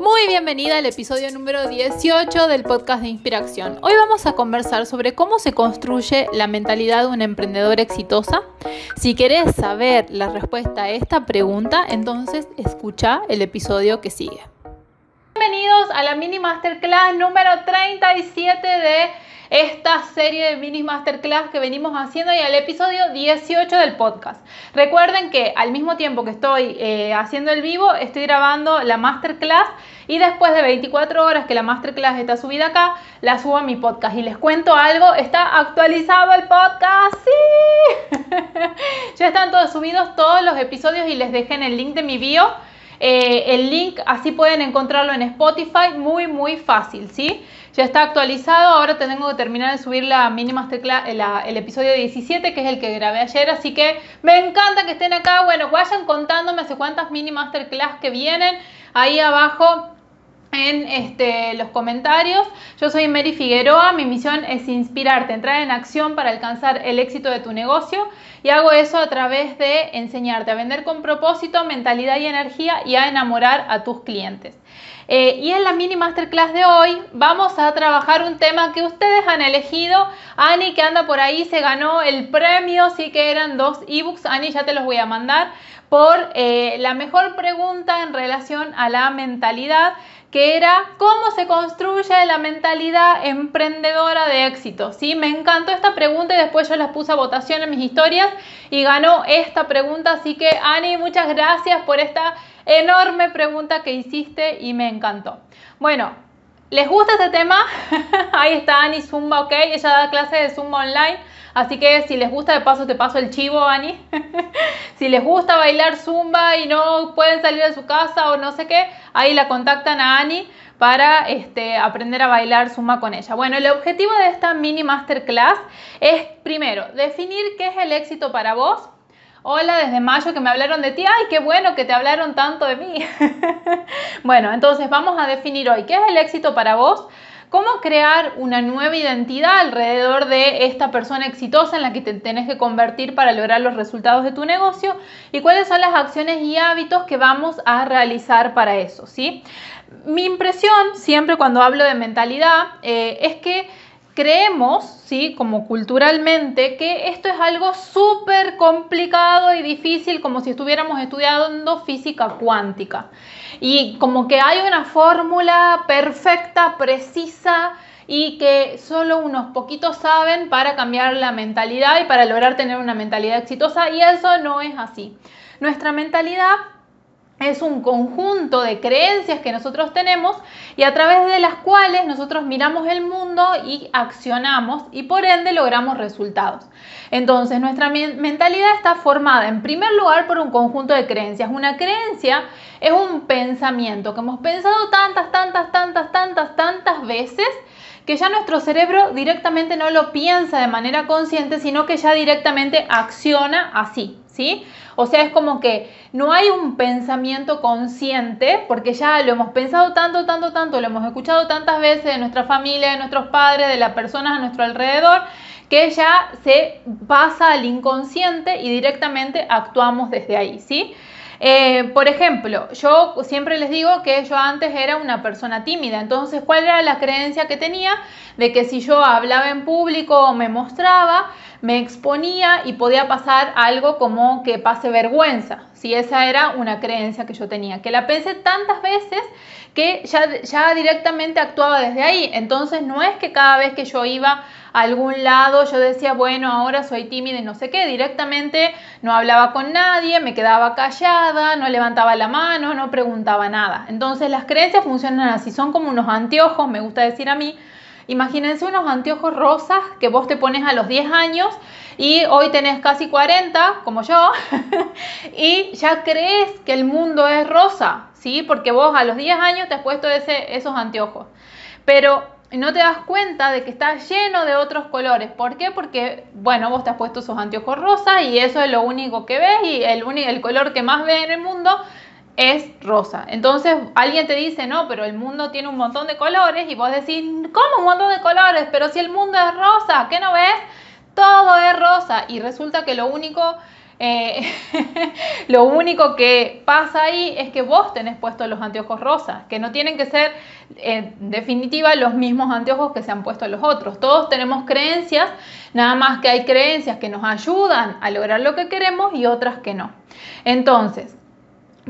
Muy bienvenida al episodio número 18 del podcast de Inspiración. Hoy vamos a conversar sobre cómo se construye la mentalidad de una emprendedora exitosa. Si querés saber la respuesta a esta pregunta, entonces escucha el episodio que sigue. Bienvenidos a la mini masterclass número 37 de esta serie de mini masterclass que venimos haciendo y al episodio 18 del podcast. Recuerden que al mismo tiempo que estoy eh, haciendo el vivo, estoy grabando la masterclass y después de 24 horas que la masterclass está subida acá, la subo a mi podcast. Y les cuento algo, está actualizado el podcast, sí. ya están todos subidos todos los episodios y les dejé en el link de mi bio. Eh, el link así pueden encontrarlo en Spotify muy muy fácil, ¿sí? Ya está actualizado, ahora tengo que terminar de subir la mini masterclass, el, episodio 17, que es el que grabé ayer, así que me encanta que estén acá. Bueno, vayan contándome hace cuántas mini masterclass que vienen. Ahí abajo en este, los comentarios. Yo soy Mary Figueroa, mi misión es inspirarte, entrar en acción para alcanzar el éxito de tu negocio y hago eso a través de enseñarte a vender con propósito, mentalidad y energía y a enamorar a tus clientes. Eh, y en la mini masterclass de hoy vamos a trabajar un tema que ustedes han elegido. Ani que anda por ahí se ganó el premio, sí que eran dos ebooks. Ani ya te los voy a mandar por eh, la mejor pregunta en relación a la mentalidad que era cómo se construye la mentalidad emprendedora de éxito. ¿sí? Me encantó esta pregunta y después yo las puse a votación en mis historias y ganó esta pregunta. Así que Ani, muchas gracias por esta enorme pregunta que hiciste y me encantó. Bueno, ¿les gusta este tema? Ahí está Ani Zumba, ok. Ella da clases de Zumba online. Así que si les gusta, de paso te paso el chivo, Ani. si les gusta bailar Zumba y no pueden salir de su casa o no sé qué, ahí la contactan a Ani para este, aprender a bailar Zumba con ella. Bueno, el objetivo de esta mini masterclass es primero definir qué es el éxito para vos Hola, desde mayo que me hablaron de ti. Ay, qué bueno que te hablaron tanto de mí. bueno, entonces vamos a definir hoy qué es el éxito para vos. ¿Cómo crear una nueva identidad alrededor de esta persona exitosa en la que te tenés que convertir para lograr los resultados de tu negocio? ¿Y cuáles son las acciones y hábitos que vamos a realizar para eso? ¿sí? Mi impresión siempre cuando hablo de mentalidad eh, es que creemos, ¿sí? como culturalmente, que esto es algo súper complicado y difícil, como si estuviéramos estudiando física cuántica. Y como que hay una fórmula perfecta, precisa, y que solo unos poquitos saben para cambiar la mentalidad y para lograr tener una mentalidad exitosa, y eso no es así. Nuestra mentalidad es un conjunto de creencias que nosotros tenemos y a través de las cuales nosotros miramos el mundo y accionamos y por ende logramos resultados. Entonces nuestra mentalidad está formada en primer lugar por un conjunto de creencias. Una creencia es un pensamiento que hemos pensado tantas, tantas, tantas, tantas, tantas veces que ya nuestro cerebro directamente no lo piensa de manera consciente, sino que ya directamente acciona así, O sea, es como que no hay un pensamiento consciente, porque ya lo hemos pensado tanto, tanto, tanto, lo hemos escuchado tantas veces de nuestra familia, de nuestros padres, de las personas a nuestro alrededor, que ya se pasa al inconsciente y directamente actuamos desde ahí, ¿sí? Eh, por ejemplo, yo siempre les digo que yo antes era una persona tímida, entonces, ¿cuál era la creencia que tenía? De que si yo hablaba en público o me mostraba, me exponía y podía pasar algo como que pase vergüenza. Si esa era una creencia que yo tenía, que la pensé tantas veces que ya, ya directamente actuaba desde ahí. Entonces, no es que cada vez que yo iba algún lado yo decía, bueno, ahora soy tímida y no sé qué, directamente no hablaba con nadie, me quedaba callada, no levantaba la mano, no preguntaba nada. Entonces las creencias funcionan así, son como unos anteojos, me gusta decir a mí. Imagínense unos anteojos rosas que vos te pones a los 10 años y hoy tenés casi 40, como yo, y ya crees que el mundo es rosa, ¿sí? Porque vos a los 10 años te has puesto ese, esos anteojos. Pero no te das cuenta de que está lleno de otros colores. ¿Por qué? Porque, bueno, vos te has puesto esos anteojos rosas y eso es lo único que ves y el, el color que más ves en el mundo es rosa. Entonces alguien te dice, no, pero el mundo tiene un montón de colores y vos decís, ¿cómo un montón de colores? Pero si el mundo es rosa, ¿qué no ves? Todo es rosa y resulta que lo único eh, lo único que pasa ahí es que vos tenés puestos los anteojos rosas, que no tienen que ser en definitiva los mismos anteojos que se han puesto los otros. Todos tenemos creencias, nada más que hay creencias que nos ayudan a lograr lo que queremos y otras que no. Entonces,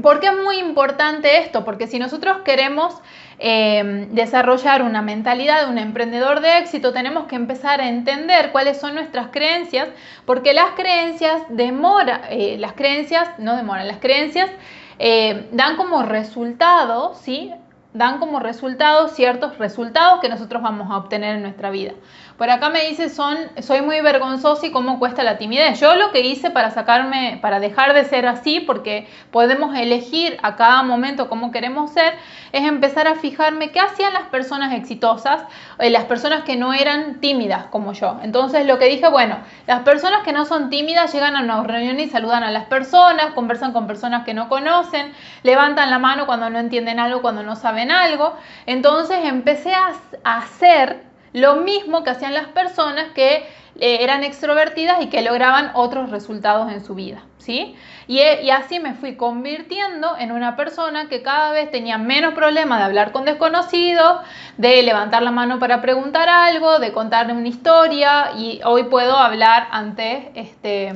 ¿por qué es muy importante esto? Porque si nosotros queremos eh, desarrollar una mentalidad de un emprendedor de éxito, tenemos que empezar a entender cuáles son nuestras creencias, porque las creencias demoran, eh, las creencias no demoran, las creencias eh, dan como resultado, ¿sí? Dan como resultado ciertos resultados que nosotros vamos a obtener en nuestra vida. Por acá me dice, son, soy muy vergonzoso y cómo cuesta la timidez. Yo lo que hice para sacarme, para dejar de ser así, porque podemos elegir a cada momento cómo queremos ser, es empezar a fijarme qué hacían las personas exitosas, eh, las personas que no eran tímidas como yo. Entonces lo que dije, bueno, las personas que no son tímidas llegan a una reunión y saludan a las personas, conversan con personas que no conocen, levantan la mano cuando no entienden algo, cuando no saben algo. Entonces empecé a hacer lo mismo que hacían las personas que eh, eran extrovertidas y que lograban otros resultados en su vida, ¿sí? Y, eh, y, así me fui convirtiendo en una persona que cada vez tenía menos problema de hablar con desconocidos, de levantar la mano para preguntar algo, de contarle una historia y hoy puedo hablar ante este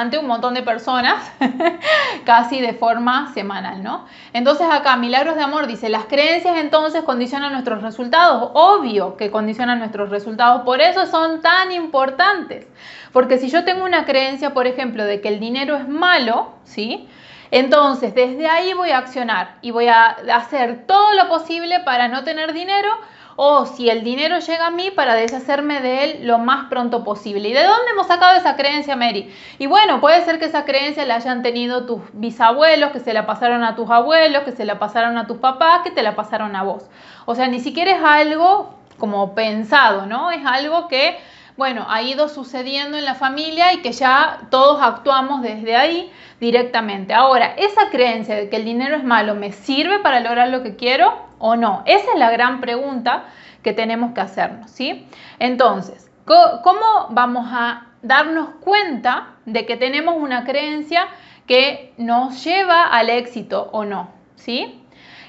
ante un montón de personas, casi de forma semanal, ¿no? Entonces acá, Milagros de Amor dice, las creencias entonces condicionan nuestros resultados, obvio que condicionan nuestros resultados, por eso son tan importantes, porque si yo tengo una creencia, por ejemplo, de que el dinero es malo, ¿sí? Entonces, desde ahí voy a accionar y voy a hacer todo lo posible para no tener dinero o si el dinero llega a mí para deshacerme de él lo más pronto posible. ¿Y de dónde hemos sacado esa creencia, Mary? Y bueno, puede ser que esa creencia la hayan tenido tus bisabuelos, que se la pasaron a tus abuelos, que se la pasaron a tus papás, que te la pasaron a vos. O sea, ni siquiera es algo como pensado, ¿no? Es algo que, bueno, ha ido sucediendo en la familia y que ya todos actuamos desde ahí directamente. Ahora, esa creencia de que el dinero es malo, ¿me sirve para lograr lo que quiero o no? Esa es la gran pregunta que tenemos que hacernos, ¿sí? Entonces, ¿cómo vamos a darnos cuenta de que tenemos una creencia que nos lleva al éxito o no, ¿sí?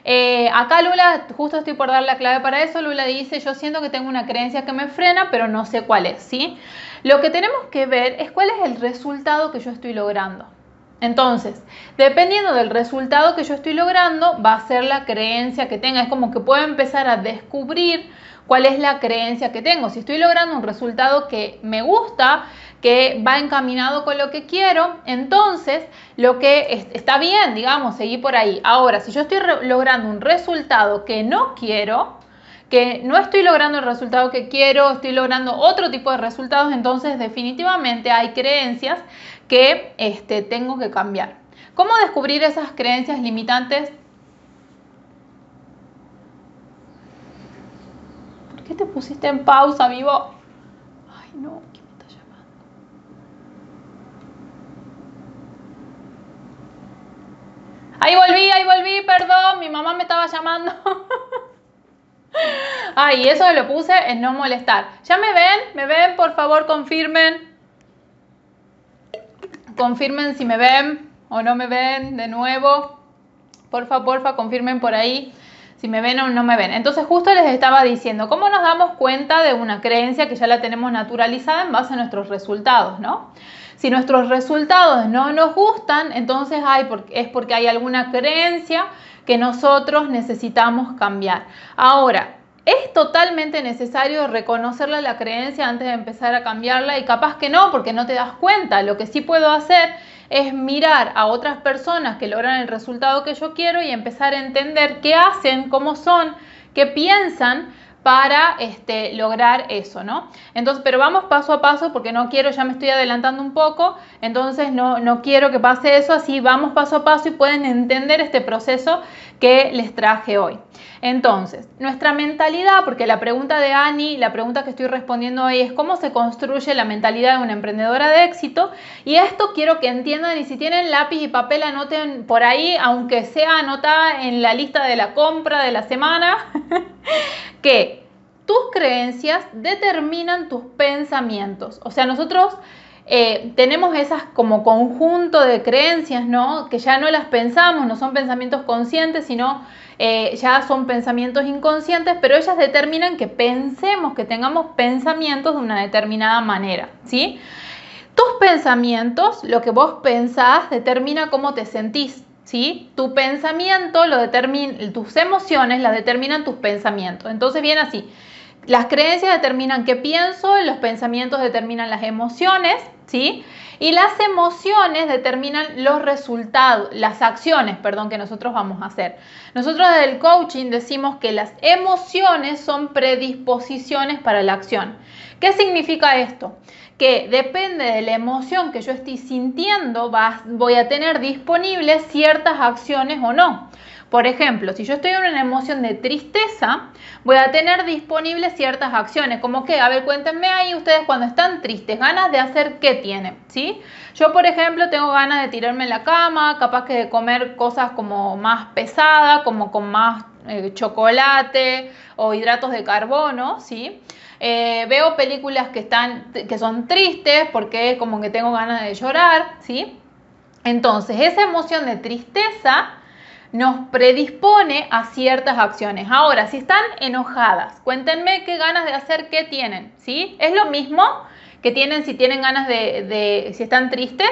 Eh, acá Lula, justo estoy por dar la clave para eso, Lula dice, yo siento que tengo una creencia que me frena, pero no sé cuál es, ¿sí? Lo que tenemos que ver es cuál es el resultado que yo estoy logrando. Entonces, dependiendo del resultado que yo estoy logrando, va a ser la creencia que tenga. Es como que puedo empezar a descubrir cuál es la creencia que tengo. Si estoy logrando un resultado que me gusta, que va encaminado con lo que quiero, entonces lo que está bien, digamos, seguir por ahí. Ahora, si yo estoy logrando un resultado que no quiero, que no estoy logrando el resultado que quiero, estoy logrando otro tipo de resultados, entonces definitivamente hay creencias que este, tengo que cambiar. ¿Cómo descubrir esas creencias limitantes? ¿Por qué te pusiste en pausa, vivo? Ay, no, ¿quién me está llamando? Ahí volví, ahí volví, perdón, mi mamá me estaba llamando. Ay, eso lo puse en no molestar. ¿Ya me ven? ¿Me ven? Por favor, confirmen. Confirmen si me ven o no me ven de nuevo. Porfa, porfa, confirmen por ahí si me ven o no me ven. Entonces justo les estaba diciendo, ¿cómo nos damos cuenta de una creencia que ya la tenemos naturalizada en base a nuestros resultados, ¿no? Si nuestros resultados no nos gustan, entonces hay, es porque hay alguna creencia que nosotros necesitamos cambiar. Ahora, es totalmente necesario reconocerla la creencia antes de empezar a cambiarla y capaz que no, porque no te das cuenta. Lo que sí puedo hacer es mirar a otras personas que logran el resultado que yo quiero y empezar a entender qué hacen, cómo son, qué piensan para este, lograr eso, ¿no? Entonces, pero vamos paso a paso porque no quiero, ya me estoy adelantando un poco, entonces no, no quiero que pase eso, así vamos paso a paso y pueden entender este proceso que les traje hoy. Entonces, nuestra mentalidad, porque la pregunta de Ani, la pregunta que estoy respondiendo hoy es cómo se construye la mentalidad de una emprendedora de éxito. Y esto quiero que entiendan y si tienen lápiz y papel anoten por ahí, aunque sea anotada en la lista de la compra de la semana, que tus creencias determinan tus pensamientos. O sea, nosotros eh, tenemos esas como conjunto de creencias, ¿no? Que ya no las pensamos, no son pensamientos conscientes, sino eh, ya son pensamientos inconscientes, pero ellas determinan que pensemos, que tengamos pensamientos de una determinada manera, ¿sí? Tus pensamientos, lo que vos pensás, determina cómo te sentís, ¿sí? Tu pensamiento lo determina, tus emociones las determinan tus pensamientos. Entonces viene así. Las creencias determinan qué pienso, los pensamientos determinan las emociones, ¿sí? Y las emociones determinan los resultados, las acciones, perdón, que nosotros vamos a hacer. Nosotros desde el coaching decimos que las emociones son predisposiciones para la acción. ¿Qué significa esto? Que depende de la emoción que yo estoy sintiendo, voy a tener disponibles ciertas acciones o no. Por ejemplo, si yo estoy en una emoción de tristeza, voy a tener disponibles ciertas acciones, como que, a ver, cuéntenme ahí ustedes cuando están tristes, ganas de hacer qué tienen, ¿sí? Yo, por ejemplo, tengo ganas de tirarme en la cama, capaz que de comer cosas como más pesadas, como con más eh, chocolate o hidratos de carbono, ¿sí? Eh, veo películas que, están, que son tristes porque como que tengo ganas de llorar, ¿sí? Entonces, esa emoción de tristeza nos predispone a ciertas acciones. Ahora, si están enojadas, cuéntenme qué ganas de hacer, qué tienen, ¿sí? Es lo mismo que tienen si tienen ganas de, si están tristes.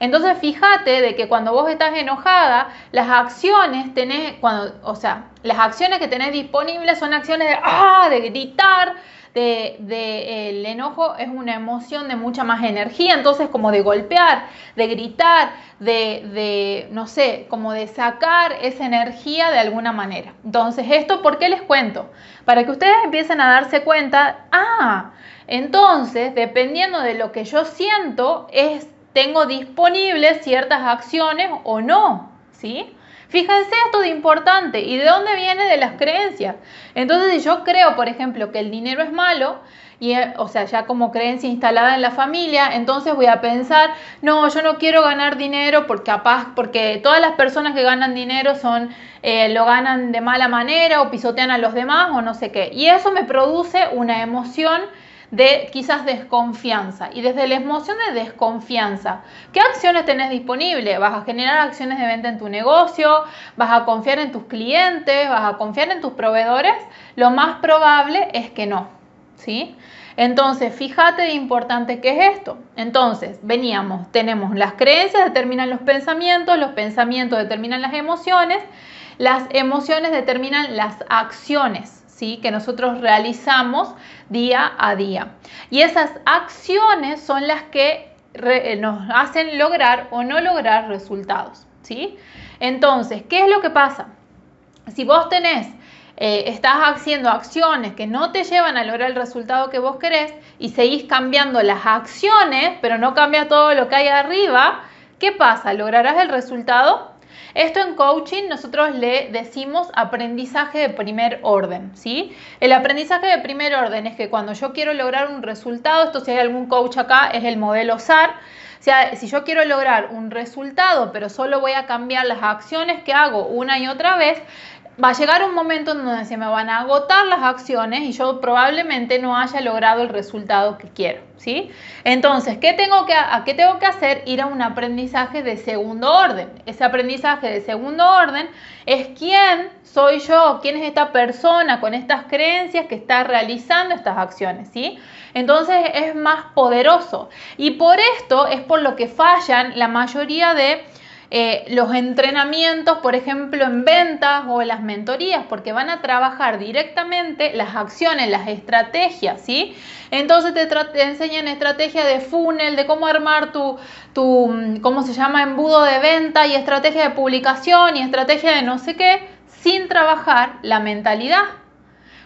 Entonces fíjate de que cuando vos estás enojada, las acciones tenés, cuando, o sea, las acciones que tenés disponibles son acciones de, ah, de gritar, de, el enojo es una emoción de mucha más energía, entonces como de golpear, de gritar, de, de, no sé, como de sacar esa energía de alguna manera. Entonces, ¿esto por qué les cuento? Para que ustedes empiecen a darse cuenta, ah, entonces, dependiendo de lo que yo siento, es, tengo disponibles ciertas acciones o no, ¿sí? Fíjense esto de importante y de dónde viene de las creencias. Entonces, si yo creo, por ejemplo, que el dinero es malo, y, eh, o sea, ya como creencia instalada en la familia, entonces voy a pensar, no, yo no quiero ganar dinero porque capaz, porque todas las personas que ganan dinero son, eh, lo ganan de mala manera o pisotean a los demás o no sé qué. Y eso me produce una emoción de quizás desconfianza. Y desde la emoción de desconfianza, ¿qué acciones tenés disponible? ¿Vas a generar acciones de venta en tu negocio? ¿Vas a confiar en tus clientes? ¿Vas a confiar en tus proveedores? Lo más probable es que no. ¿Sí? Entonces, fíjate de importante que es esto. Entonces, veníamos, tenemos las creencias, determinan los pensamientos, los pensamientos determinan las emociones, las emociones determinan las acciones que nosotros realizamos día a día. Y esas acciones son las que nos hacen lograr o no lograr resultados. ¿sí? Entonces, ¿qué es lo que pasa? Si vos tenés eh, estás haciendo acciones que no te llevan a lograr el resultado que vos querés y seguís cambiando las acciones, pero no cambia todo lo que hay arriba, ¿qué pasa? ¿Lograrás el resultado? Esto en coaching nosotros le decimos aprendizaje de primer orden, ¿sí? El aprendizaje de primer orden es que cuando yo quiero lograr un resultado, esto si hay algún coach acá, es el modelo SAR. O sea, si yo quiero lograr un resultado, pero solo voy a cambiar las acciones que hago una y otra vez, va a llegar un momento en donde se me van a agotar las acciones y yo probablemente no haya logrado el resultado que quiero, ¿sí? Entonces, ¿qué tengo que, ¿a qué tengo que hacer? Ir a un aprendizaje de segundo orden. Ese aprendizaje de segundo orden es quién soy yo, quién es esta persona con estas creencias que está realizando estas acciones, ¿sí? Entonces es más poderoso. Y por esto es por lo que fallan la mayoría de eh, los entrenamientos, por ejemplo, en ventas o las mentorías, porque van a trabajar directamente las acciones, las estrategias, ¿sí? Entonces te, enseñan estrategia de funnel, de cómo armar tu, tu, mm, ¿cómo se llama?, embudo de venta y estrategia de publicación y estrategia de no sé qué, sin trabajar la mentalidad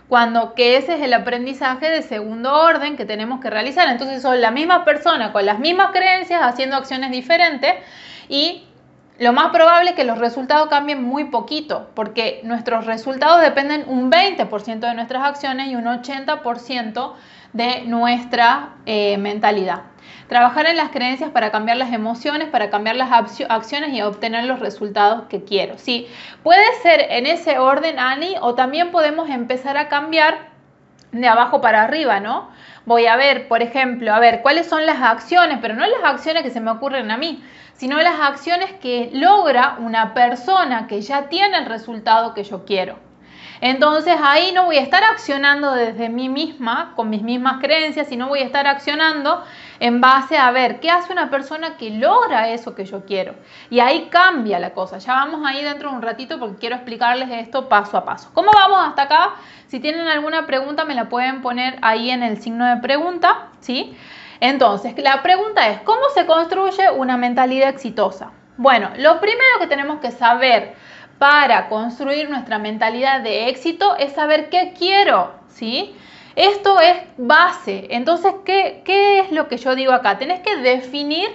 cuando que ese es el aprendizaje de segundo orden que tenemos que realizar. Entonces son la misma persona con las mismas creencias haciendo acciones diferentes y lo más probable es que los resultados cambien muy poquito, porque nuestros resultados dependen un 20% de nuestras acciones y un 80% de nuestra eh, mentalidad. Trabajar en las creencias para cambiar las emociones, para cambiar las acciones y obtener los resultados que quiero. Sí, puede ser en ese orden, Ani, o también podemos empezar a cambiar de abajo para arriba, ¿no? Voy a ver, por ejemplo, a ver, cuáles son las acciones, pero no las acciones que se me ocurren a mí, sino las acciones que logra una persona que ya tiene el resultado que yo quiero. Entonces ahí no voy a estar accionando desde mí misma, con mis mismas creencias, sino voy a estar accionando en base a ver qué hace una persona que logra eso que yo quiero. Y ahí cambia la cosa. Ya vamos ahí dentro de un ratito porque quiero explicarles esto paso a paso. ¿Cómo vamos hasta acá? Si tienen alguna pregunta me la pueden poner ahí en el signo de pregunta, ¿sí? Entonces, la pregunta es, ¿cómo se construye una mentalidad exitosa? Bueno, lo primero que tenemos que saber para construir nuestra mentalidad de éxito es saber qué quiero, ¿sí? Esto es base. Entonces, ¿qué, ¿qué, es lo que yo digo acá? Tenés que definir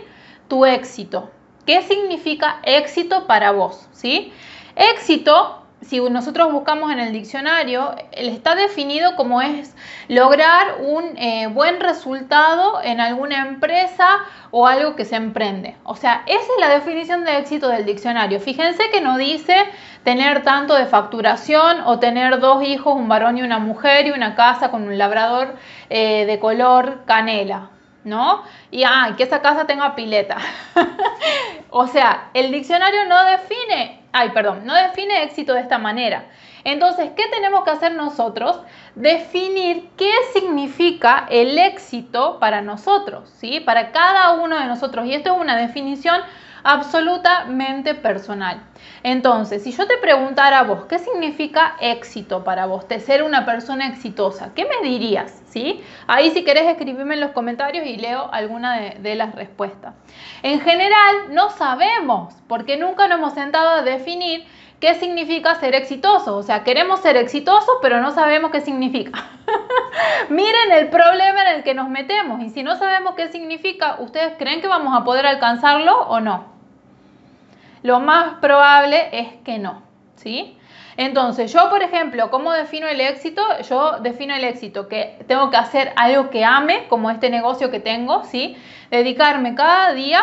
tu éxito. ¿Qué significa éxito para vos? ¿sí? Éxito si nosotros buscamos en el diccionario, está definido como es lograr un eh, buen resultado en alguna empresa o algo que se emprende. O sea, esa es la definición de éxito del diccionario. Fíjense que no dice tener tanto de facturación o tener dos hijos, un varón y una mujer y una casa con un labrador eh, de color canela. ¿no? Y ah, que esa casa tenga pileta. o sea, el diccionario no define ay, perdón, no define éxito de esta manera. Entonces, ¿qué tenemos que hacer nosotros? Definir qué significa el éxito para nosotros, ¿sí? Para cada uno de nosotros. Y esto es una definición absolutamente personal. Entonces, si yo te preguntara a vos, ¿qué significa éxito para vos? De ser una persona exitosa, ¿qué me dirías? ¿Sí? Ahí si querés escribirme en los comentarios y leo alguna de, de las respuestas. En general, no sabemos, porque nunca nos hemos sentado a definir qué significa ser exitoso. O sea, queremos ser exitosos, pero no sabemos qué significa. Miren el problema en el que nos metemos. Y si no sabemos qué significa, ¿ustedes creen que vamos a poder alcanzarlo o no? Lo más probable es que no, ¿sí? Entonces, yo, por ejemplo, ¿cómo defino el éxito? Yo defino el éxito que tengo que hacer algo que ame, como este negocio que tengo, ¿sí? Dedicarme cada día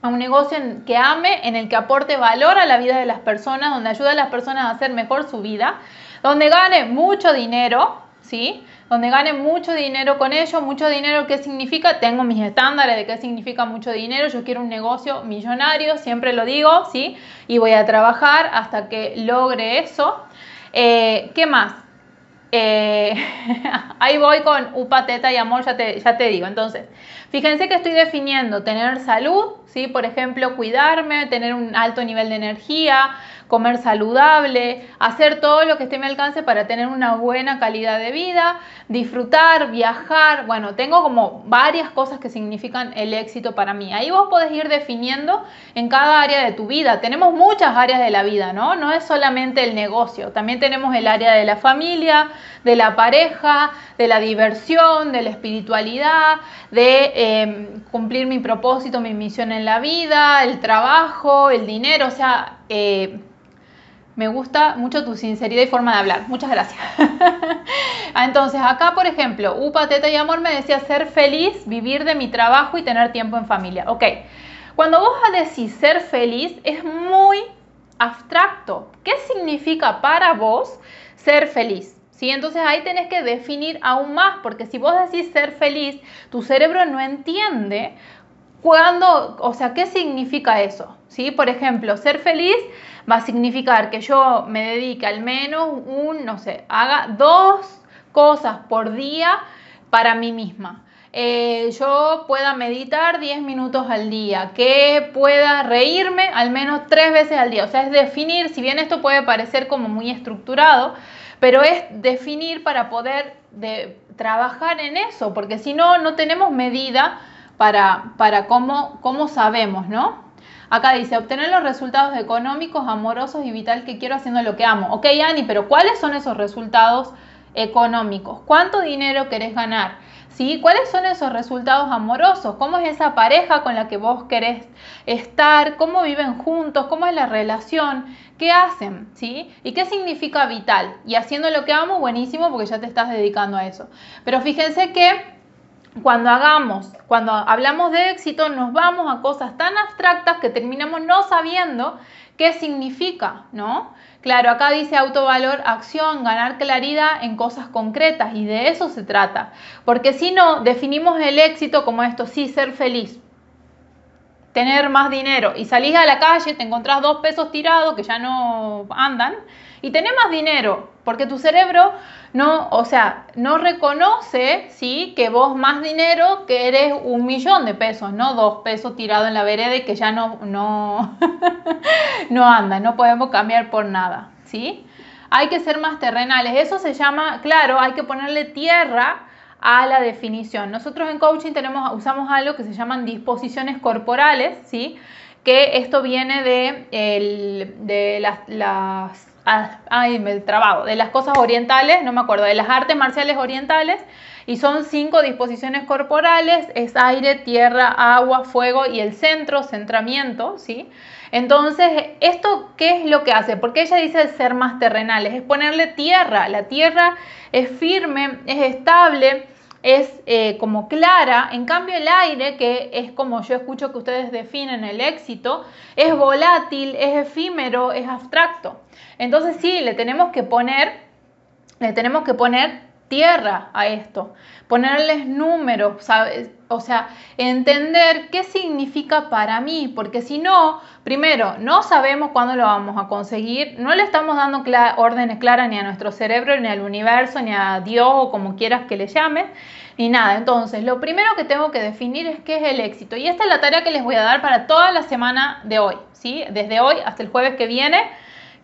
a un negocio que ame, en el que aporte valor a la vida de las personas, donde ayude a las personas a hacer mejor su vida, donde gane mucho dinero, ¿sí? Donde gane mucho dinero con ello. Mucho dinero, ¿qué significa? Tengo mis estándares de qué significa mucho dinero. Yo quiero un negocio millonario, siempre lo digo, ¿sí? Y voy a trabajar hasta que logre eso. Eh, ¿Qué más? Eh, ahí voy con upa, teta y amor, ya te, ya te digo. Entonces, fíjense que estoy definiendo tener salud, ¿sí? Por ejemplo, cuidarme, tener un alto nivel de energía, comer saludable, hacer todo lo que esté a mi alcance para tener una buena calidad de vida, disfrutar, viajar. Bueno, tengo como varias cosas que significan el éxito para mí. Ahí vos podés ir definiendo en cada área de tu vida. Tenemos muchas áreas de la vida, ¿no? No es solamente el negocio, también tenemos el área de la familia, de la pareja, de la diversión, de la espiritualidad, de em, cumplir mi propósito, mi misión en la vida, el trabajo, el dinero, o sea, eh, me gusta mucho tu sinceridad y forma de hablar. Muchas gracias. Ah, entonces, acá, por ejemplo, Upa, Teta y Amor me decía ser feliz, vivir de mi trabajo y tener tiempo en familia. Ok, cuando vos decís ser feliz, es muy abstracto. ¿Qué significa para vos ser feliz? ¿Sí? Entonces ahí tenés que definir aún más, porque si vos decís ser feliz, tu cerebro no entiende cuándo, o sea, ¿qué significa eso? ¿Sí? Por ejemplo, ser feliz va a significar que yo me dedique al menos un, no sé, haga dos cosas por día para mí misma. Eh, yo pueda meditar 10 minutos al día, que pueda reírme al menos tres veces al día. O sea, es definir, si bien esto puede parecer como muy estructurado, pero es definir para poder de, trabajar en eso, porque si no, no tenemos medida para, para cómo, cómo sabemos, ¿no? Acá dice, obtener los resultados económicos, amorosos y vital que quiero haciendo lo que amo. Ok, Ani, pero ¿cuáles son esos resultados económicos? ¿Cuánto dinero querés ganar? ¿Sí? ¿Cuáles son esos resultados amorosos? ¿Cómo es esa pareja con la que vos querés estar? ¿Cómo viven juntos? ¿Cómo es la relación? ¿Qué hacen? ¿Sí? ¿Y qué significa vital? Y haciendo lo que amo, buenísimo porque ya te estás dedicando a eso. Pero fíjense que cuando hagamos, cuando hablamos de éxito, nos vamos a cosas tan abstractas que terminamos no sabiendo qué significa, ¿no? Claro, acá dice autovalor, acción, ganar claridad en cosas concretas y de eso se trata. Porque si no, definimos el éxito como esto, sí, ser feliz, tener más dinero y salís a la calle, te encontrás dos pesos tirados que ya no andan y tenés más dinero, porque tu cerebro no, o sea, no reconoce, ¿sí? Que vos más dinero que eres un millón de pesos, no dos pesos tirados en la vereda y que ya no, no, no anda, no podemos cambiar por nada, ¿sí? Hay que ser más terrenales, eso se llama, claro, hay que ponerle tierra a la definición. Nosotros en coaching tenemos, usamos algo que se llaman disposiciones corporales, ¿sí? Que esto viene de, de las, las ay, me trabajo, de las cosas orientales, no me acuerdo, de las artes marciales orientales, y son cinco disposiciones corporales, es aire, tierra, agua, fuego y el centro, centramiento, ¿sí? Entonces, ¿esto qué es lo que hace? Porque ella dice ser más terrenales, es ponerle tierra, la tierra es firme, es estable, es eh, como clara, en cambio el aire, que es como yo escucho que ustedes definen el éxito, es volátil, es efímero, es abstracto. Entonces sí, le tenemos que poner, le tenemos que poner tierra a esto, ponerles números, o sea, entender qué significa para mí, porque si no, primero, no sabemos cuándo lo vamos a conseguir, no le estamos dando órdenes claras ni a nuestro cerebro, ni al universo, ni a Dios o como quieras que le llames, ni nada. Entonces, lo primero que tengo que definir es qué es el éxito. Y esta es la tarea que les voy a dar para toda la semana de hoy, ¿sí? Desde hoy hasta el jueves que viene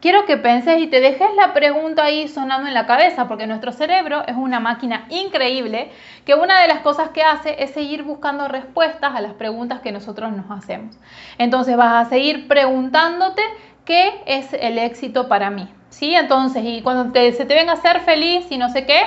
quiero que penses y te dejes la pregunta ahí sonando en la cabeza, porque nuestro cerebro es una máquina increíble que una de las cosas que hace es seguir buscando respuestas a las preguntas que nosotros nos hacemos. Entonces vas a seguir preguntándote qué es el éxito para mí. ¿Sí? Entonces, y cuando se te venga a ser feliz y no sé qué,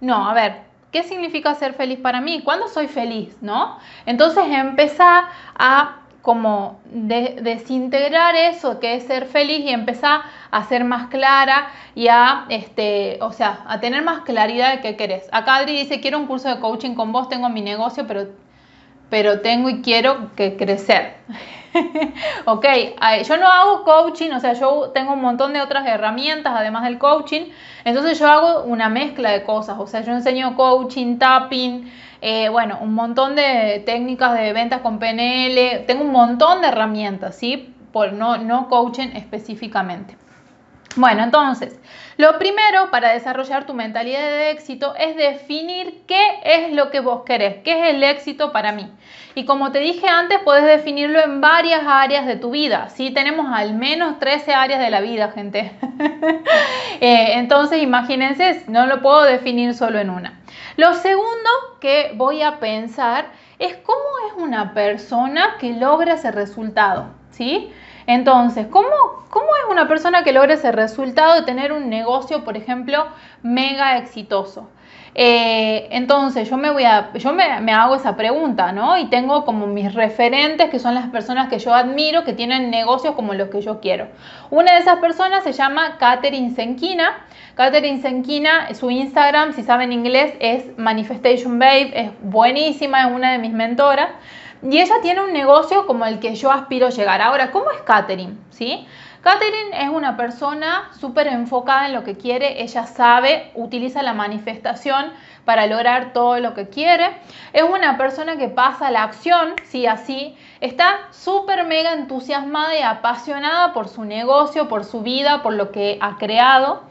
no, a ver, ¿qué significa ser feliz para mí? ¿Cuándo soy feliz? ¿No? Entonces empezar a como desintegrar eso que es ser feliz y empezar a ser más clara y a, este, o sea, a tener más claridad de qué querés. Acá Adri dice, quiero un curso de coaching con vos, tengo mi negocio, pero, pero tengo y quiero que crecer. ok, yo no hago coaching, o sea, yo tengo un montón de otras herramientas además del coaching, entonces yo hago una mezcla de cosas, o sea, yo enseño coaching, tapping, eh, bueno, un montón de técnicas de ventas con PNL, tengo un montón de herramientas, ¿sí? Por no, no coaching específicamente. Bueno, entonces, lo primero para desarrollar tu mentalidad de éxito es definir qué es lo que vos querés, qué es el éxito para mí. Y como te dije antes, puedes definirlo en varias áreas de tu vida. Sí, tenemos al menos 13 áreas de la vida, gente. Eh, entonces, imagínense, no lo puedo definir solo en una. Lo segundo que voy a pensar es cómo es una persona que logra ese resultado, ¿sí? Entonces, ¿cómo, ¿cómo es una persona que logra ese resultado de tener un negocio, por ejemplo, mega exitoso? Eh, entonces yo me voy a, yo me, hago esa pregunta, ¿no? Y tengo como mis referentes, que son las personas que yo admiro, que tienen negocios como los que yo quiero. Una de esas personas se llama Catherine Senkina. Catherine Senkina, su Instagram, si saben inglés, es Manifestation Babe, es buenísima, es una de mis mentoras. Y ella tiene un negocio como el que yo aspiro llegar. Ahora, ¿cómo es Catherine? ¿Sí? Catherine es una persona súper enfocada en lo que quiere, ella sabe, utiliza la manifestación para lograr todo lo que quiere. Es una persona que pasa la acción, sí, así. Está súper mega entusiasmada y apasionada por su negocio, por su vida, por lo que ha creado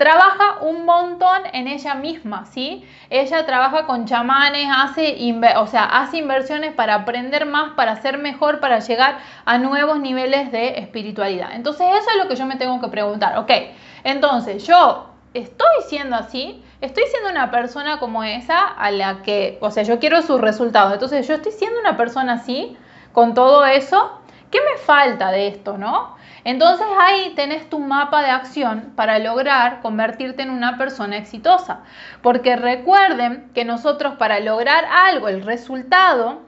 trabaja un montón en ella misma, ¿sí? Ella trabaja con chamanes, hace, o sea, hace inversiones para aprender más, para ser mejor, para llegar a nuevos niveles de espiritualidad. Entonces eso es lo que yo me tengo que preguntar, ok, entonces yo estoy siendo así, estoy siendo una persona como esa a la que, o sea, yo quiero sus resultados, entonces yo estoy siendo una persona así, con todo eso, ¿qué me falta de esto, no? Entonces ahí tenés tu mapa de acción para lograr convertirte en una persona exitosa. Porque recuerden que nosotros para lograr algo, el resultado,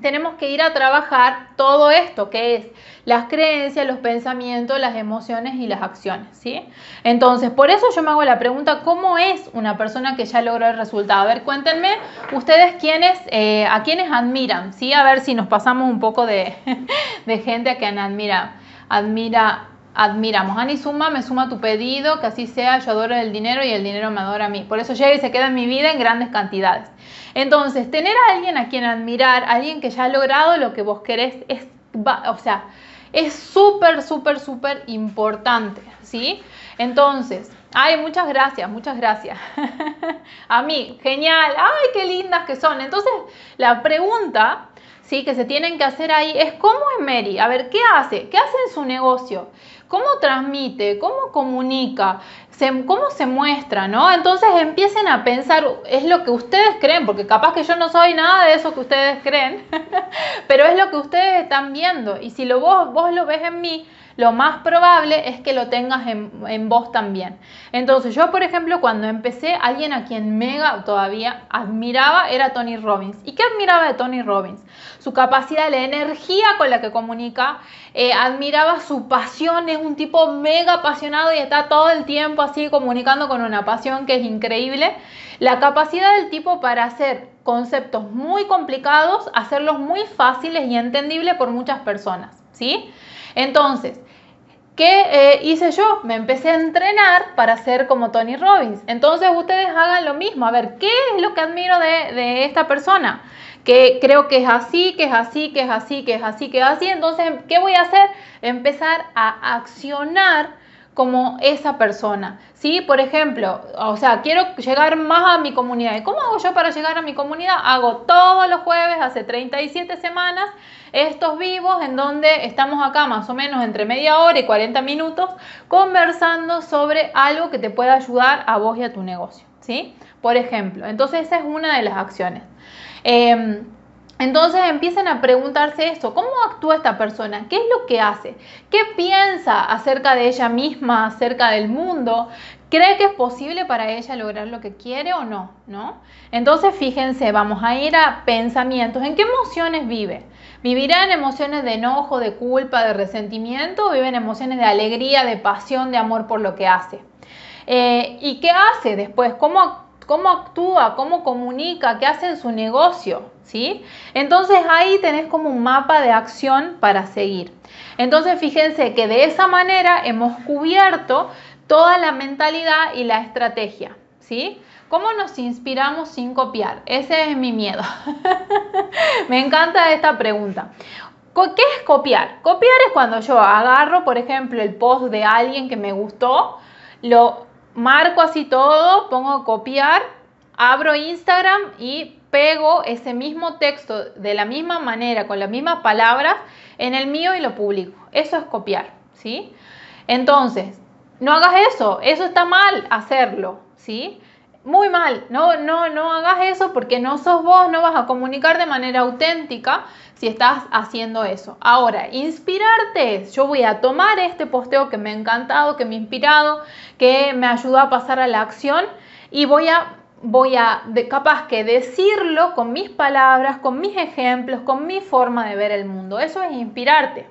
tenemos que ir a trabajar todo esto, que es las creencias, los pensamientos, las emociones y las acciones, ¿sí? Entonces, por eso yo me hago la pregunta, ¿cómo es una persona que ya logró el resultado? A ver, cuéntenme ustedes quiénes, eh, a quiénes admiran, ¿sí? A ver si nos pasamos un poco de, de gente a quien admira, admira, admiramos. Ani suma, me suma tu pedido, que así sea, yo adoro el dinero y el dinero me adora a mí. Por eso llega y se queda en mi vida en grandes cantidades. Entonces, tener a alguien a quien admirar, alguien que ya ha logrado lo que vos querés, es, o sea, es súper, súper, súper importante, ¿sí? Entonces, ay, muchas gracias, muchas gracias. a mí, genial, ay, qué lindas que son. Entonces, la pregunta, ¿sí? Que se tienen que hacer ahí es, ¿cómo es Mary? A ver, ¿qué hace? ¿Qué hace en su negocio? ¿Cómo transmite? ¿Cómo comunica? cómo se muestra, ¿no? Entonces empiecen a pensar, es lo que ustedes creen, porque capaz que yo no soy nada de eso que ustedes creen, pero es lo que ustedes están viendo. Y si lo vos, vos lo ves en mí, lo más probable es que lo tengas en, vos también. Entonces yo, por ejemplo, cuando empecé, alguien a quien mega todavía admiraba era Tony Robbins. ¿Y qué admiraba de Tony Robbins? Su capacidad, la energía con la que comunica, eh, admiraba su pasión, es un tipo mega apasionado y está todo el tiempo así comunicando con una pasión que es increíble. La capacidad del tipo para hacer conceptos muy complicados, hacerlos muy fáciles y entendibles por muchas personas, ¿sí? Entonces, ¿qué eh, hice yo? Me empecé a entrenar para ser como Tony Robbins. Entonces ustedes hagan lo mismo. A ver, ¿qué es lo que admiro de, de esta persona? Que creo que es así, que es así, que es así, que es así, que es así. Entonces, ¿qué voy a hacer? Empezar a accionar como esa persona. ¿Sí? Por ejemplo, o sea, quiero llegar más a mi comunidad. ¿Y cómo hago yo para llegar a mi comunidad? Hago todos los jueves, hace 37 semanas, estos vivos en donde estamos acá más o menos entre media hora y 40 minutos conversando sobre algo que te pueda ayudar a vos y a tu negocio. ¿Sí? Por ejemplo, entonces esa es una de las acciones. Em, entonces empiecen a preguntarse esto, ¿cómo actúa esta persona? ¿Qué es lo que hace? ¿Qué piensa acerca de ella misma, acerca del mundo? ¿Cree que es posible para ella lograr lo que quiere o no? ¿No? Entonces fíjense, vamos a ir a pensamientos. ¿En qué emociones vive? ¿Vivirá en emociones de enojo, de culpa, de resentimiento? ¿O vive en emociones de alegría, de pasión, de amor por lo que hace? Eh, ¿Y qué hace después? ¿Cómo cómo actúa, cómo comunica, qué hace en su negocio, ¿sí? Entonces ahí tenés como un mapa de acción para seguir. Entonces fíjense que de esa manera hemos cubierto toda la mentalidad y la estrategia, ¿sí? ¿Cómo nos inspiramos sin copiar? Ese es mi miedo. Me encanta esta pregunta. ¿Qué es copiar? Copiar es cuando yo agarro, por ejemplo, el post de alguien que me gustó, lo marco así todo, pongo copiar, abro Instagram y pego ese mismo texto de la misma manera, con las mismas palabras, en el mío y lo publico. Eso es copiar, ¿sí? Entonces, no hagas eso, eso está mal hacerlo, ¿sí? Muy mal. No, no, no hagas eso porque no sos vos, no vas a comunicar de manera auténtica si estás haciendo eso. Ahora, inspirarte yo voy a tomar este posteo que me ha encantado, que me ha inspirado, que me ayudó a pasar a la acción y voy a voy a de, capaz que decirlo con mis palabras, con mis ejemplos, con mi forma de ver el mundo. Eso es inspirarte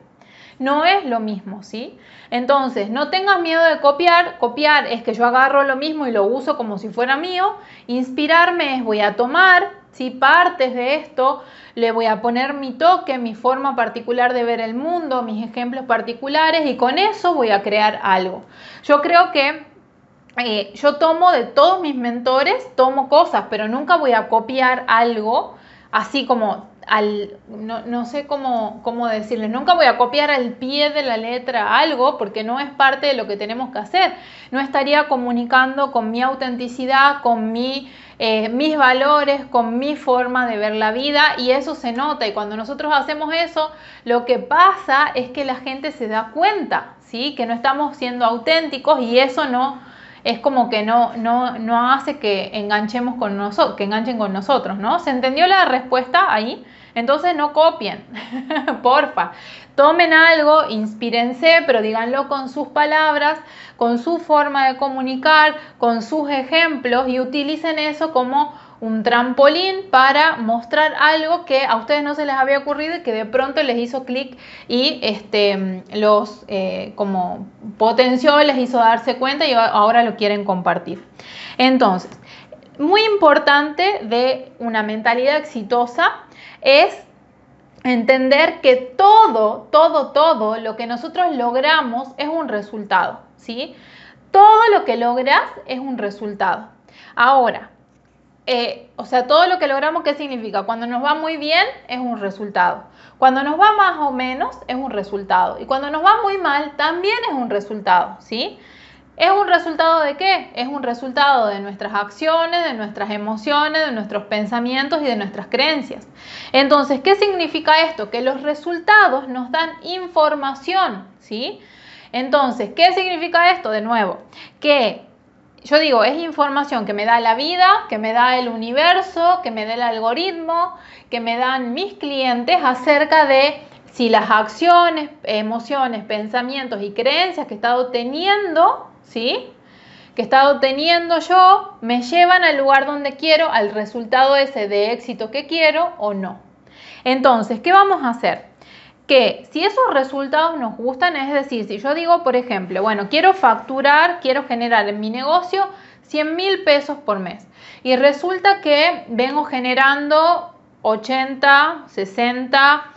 no es lo mismo, ¿sí? Entonces, no tengas miedo de copiar. Copiar es que yo agarro lo mismo y lo uso como si fuera mío. Inspirarme es voy a tomar, si partes de esto, le voy a poner mi toque, mi forma particular de ver el mundo, mis ejemplos particulares y con eso voy a crear algo. Yo creo que eh, yo tomo de todos mis mentores, tomo cosas, pero nunca voy a copiar algo así como al, no, sé cómo, cómo decirles, nunca voy a copiar al pie de la letra algo porque no es parte de lo que tenemos que hacer. No estaría comunicando con mi autenticidad, con mi, eh, mis valores, con mi forma de ver la vida y eso se nota y cuando nosotros hacemos eso, lo que pasa es que la gente se da cuenta, ¿sí? Que no estamos siendo auténticos y eso no es como que no, no, no hace que enganchemos con nosotros, que enganchen con nosotros, ¿no? ¿Se entendió la respuesta ahí? Entonces no copien, porfa. Tomen algo, inspírense, pero díganlo con sus palabras, con su forma de comunicar, con sus ejemplos y utilicen eso como un trampolín para mostrar algo que a ustedes no se les había ocurrido y que de pronto les hizo clic y este, los eh, como potenció, les hizo darse cuenta y ahora lo quieren compartir. Entonces, muy importante de una mentalidad exitosa es entender que todo, todo, todo lo que nosotros logramos es un resultado, ¿sí? Todo lo que logras es un resultado. Ahora, eh, o sea, todo lo que logramos, ¿qué significa? Cuando nos va muy bien, es un resultado. Cuando nos va más o menos, es un resultado. Y cuando nos va muy mal, también es un resultado, ¿sí? ¿Es un resultado de qué? Es un resultado de nuestras acciones, de nuestras emociones, de nuestros pensamientos y de nuestras creencias. Entonces, ¿qué significa esto? Que los resultados nos dan información, ¿sí? Entonces, ¿qué significa esto? De nuevo, que yo digo, es información que me da la vida, que me da el universo, que me da el algoritmo, que me dan mis clientes acerca de si las acciones, emociones, pensamientos y creencias que he estado teniendo, ¿sí? Que he estado teniendo yo, me llevan al lugar donde quiero, al resultado ese de éxito que quiero o no. Entonces, ¿qué vamos a hacer? que si esos resultados nos gustan, es decir, si yo digo, por ejemplo, bueno, quiero facturar, quiero generar en mi negocio 100 mil pesos por mes y resulta que vengo generando 80, 60,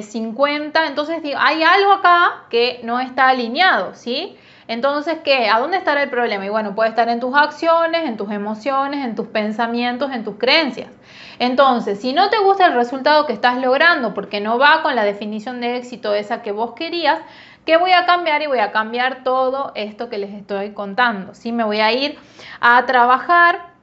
50, entonces digo, hay algo acá que no está alineado, ¿sí? Entonces, ¿qué? ¿A dónde estará el problema? Y bueno, puede estar en tus acciones, en tus emociones, en tus pensamientos, en tus creencias. Entonces, si no te gusta el resultado que estás logrando porque no va con la definición de éxito esa que vos querías, ¿qué voy a cambiar? Y voy a cambiar todo esto que les estoy contando. ¿sí? Me voy a ir a trabajar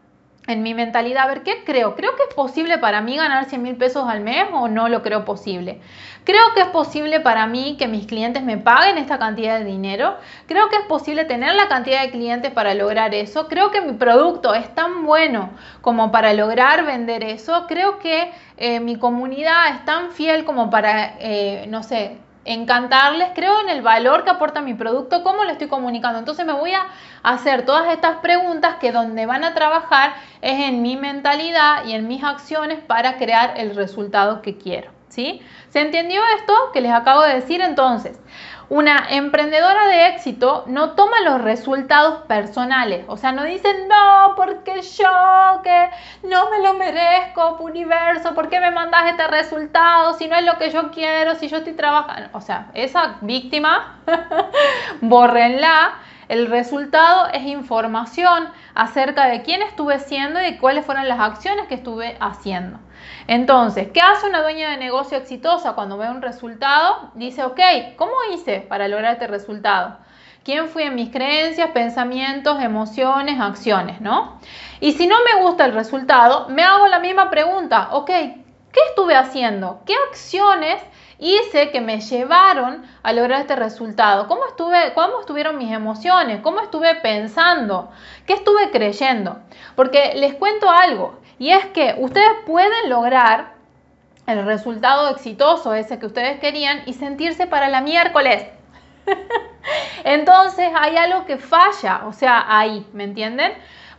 en mi mentalidad, a ver, ¿qué creo? ¿Creo que es posible para mí ganar 100 mil pesos al mes o no lo creo posible? ¿Creo que es posible para mí que mis clientes me paguen esta cantidad de dinero? ¿Creo que es posible tener la cantidad de clientes para lograr eso? ¿Creo que mi producto es tan bueno como para lograr vender eso? ¿Creo que eh, mi comunidad es tan fiel como para, eh, no sé, encantarles, creo en el valor que aporta mi producto, cómo lo estoy comunicando. Entonces me voy a hacer todas estas preguntas que donde van a trabajar es en mi mentalidad y en mis acciones para crear el resultado que quiero. ¿Sí? ¿Se entendió esto que les acabo de decir entonces? Una emprendedora de éxito no toma los resultados personales, o sea, no dicen, no, porque yo que no me lo merezco, universo, ¿por qué me mandas este resultado? Si no es lo que yo quiero, si yo estoy trabajando, o sea, esa víctima, bórrenla. El resultado es información acerca de quién estuve siendo y cuáles fueron las acciones que estuve haciendo. Entonces, ¿qué hace una dueña de negocio exitosa cuando ve un resultado? Dice, ok, ¿cómo hice para lograr este resultado? ¿Quién fui en mis creencias, pensamientos, emociones, acciones, no? Y si no me gusta el resultado, me hago la misma pregunta, ok, ¿qué estuve haciendo? ¿Qué acciones hice que me llevaron a lograr este resultado? ¿Cómo, estuve, ¿Cómo estuvieron mis emociones? ¿Cómo estuve pensando? ¿Qué estuve creyendo? Porque les cuento algo, y es que ustedes pueden lograr el resultado exitoso ese que ustedes querían y sentirse para la miércoles. Entonces hay algo que falla, o sea, ahí, ¿me entienden?